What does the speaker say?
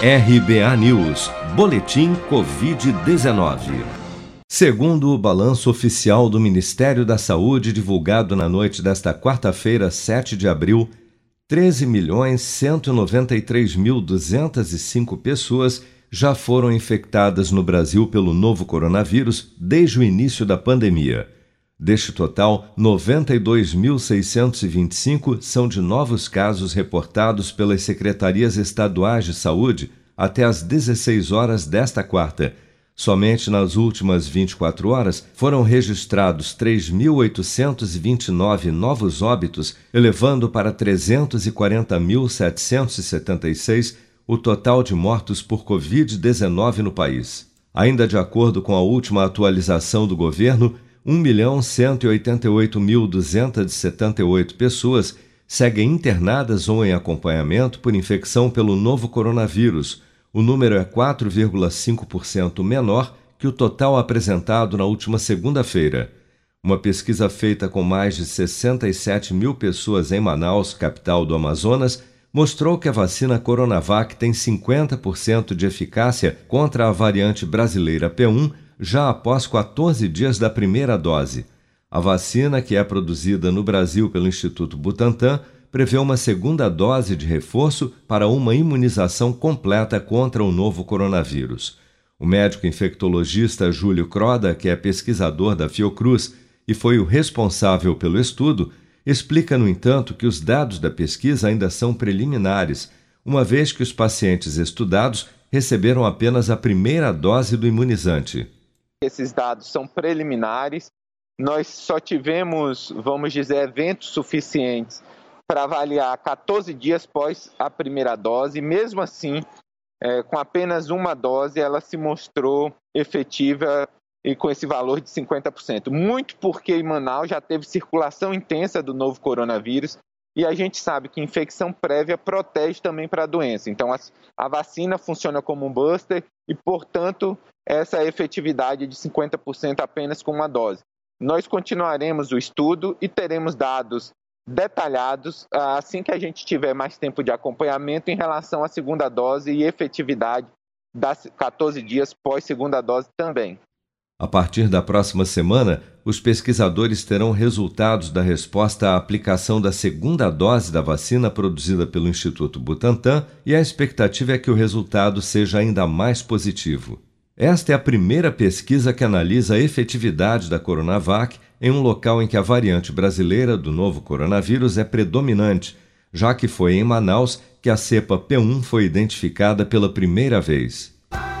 RBA News, Boletim Covid-19. Segundo o balanço oficial do Ministério da Saúde, divulgado na noite desta quarta-feira, 7 de abril, 13.193.205 pessoas já foram infectadas no Brasil pelo novo coronavírus desde o início da pandemia. Deste total, 92.625 são de novos casos reportados pelas secretarias estaduais de saúde até às 16 horas desta quarta. Somente nas últimas 24 horas foram registrados 3.829 novos óbitos, elevando para 340.776 o total de mortos por Covid-19 no país. Ainda de acordo com a última atualização do governo, 1.188.278 pessoas seguem internadas ou em acompanhamento por infecção pelo novo coronavírus. O número é 4,5% menor que o total apresentado na última segunda-feira. Uma pesquisa feita com mais de 67 mil pessoas em Manaus, capital do Amazonas, mostrou que a vacina Coronavac tem 50% de eficácia contra a variante brasileira P1 já após 14 dias da primeira dose. A vacina, que é produzida no Brasil pelo Instituto Butantan, prevê uma segunda dose de reforço para uma imunização completa contra o novo coronavírus. O médico infectologista Júlio Croda, que é pesquisador da Fiocruz e foi o responsável pelo estudo, explica, no entanto, que os dados da pesquisa ainda são preliminares, uma vez que os pacientes estudados receberam apenas a primeira dose do imunizante. Esses dados são preliminares. Nós só tivemos, vamos dizer, eventos suficientes para avaliar 14 dias após a primeira dose. Mesmo assim, é, com apenas uma dose, ela se mostrou efetiva e com esse valor de 50%. Muito porque em Manaus já teve circulação intensa do novo coronavírus e a gente sabe que infecção prévia protege também para a doença. Então, a, a vacina funciona como um buster e, portanto, essa efetividade de 50% apenas com uma dose. Nós continuaremos o estudo e teremos dados detalhados ah, assim que a gente tiver mais tempo de acompanhamento em relação à segunda dose e efetividade das 14 dias pós segunda dose também. A partir da próxima semana, os pesquisadores terão resultados da resposta à aplicação da segunda dose da vacina produzida pelo Instituto Butantan e a expectativa é que o resultado seja ainda mais positivo. Esta é a primeira pesquisa que analisa a efetividade da Coronavac em um local em que a variante brasileira do novo coronavírus é predominante, já que foi em Manaus que a cepa P1 foi identificada pela primeira vez.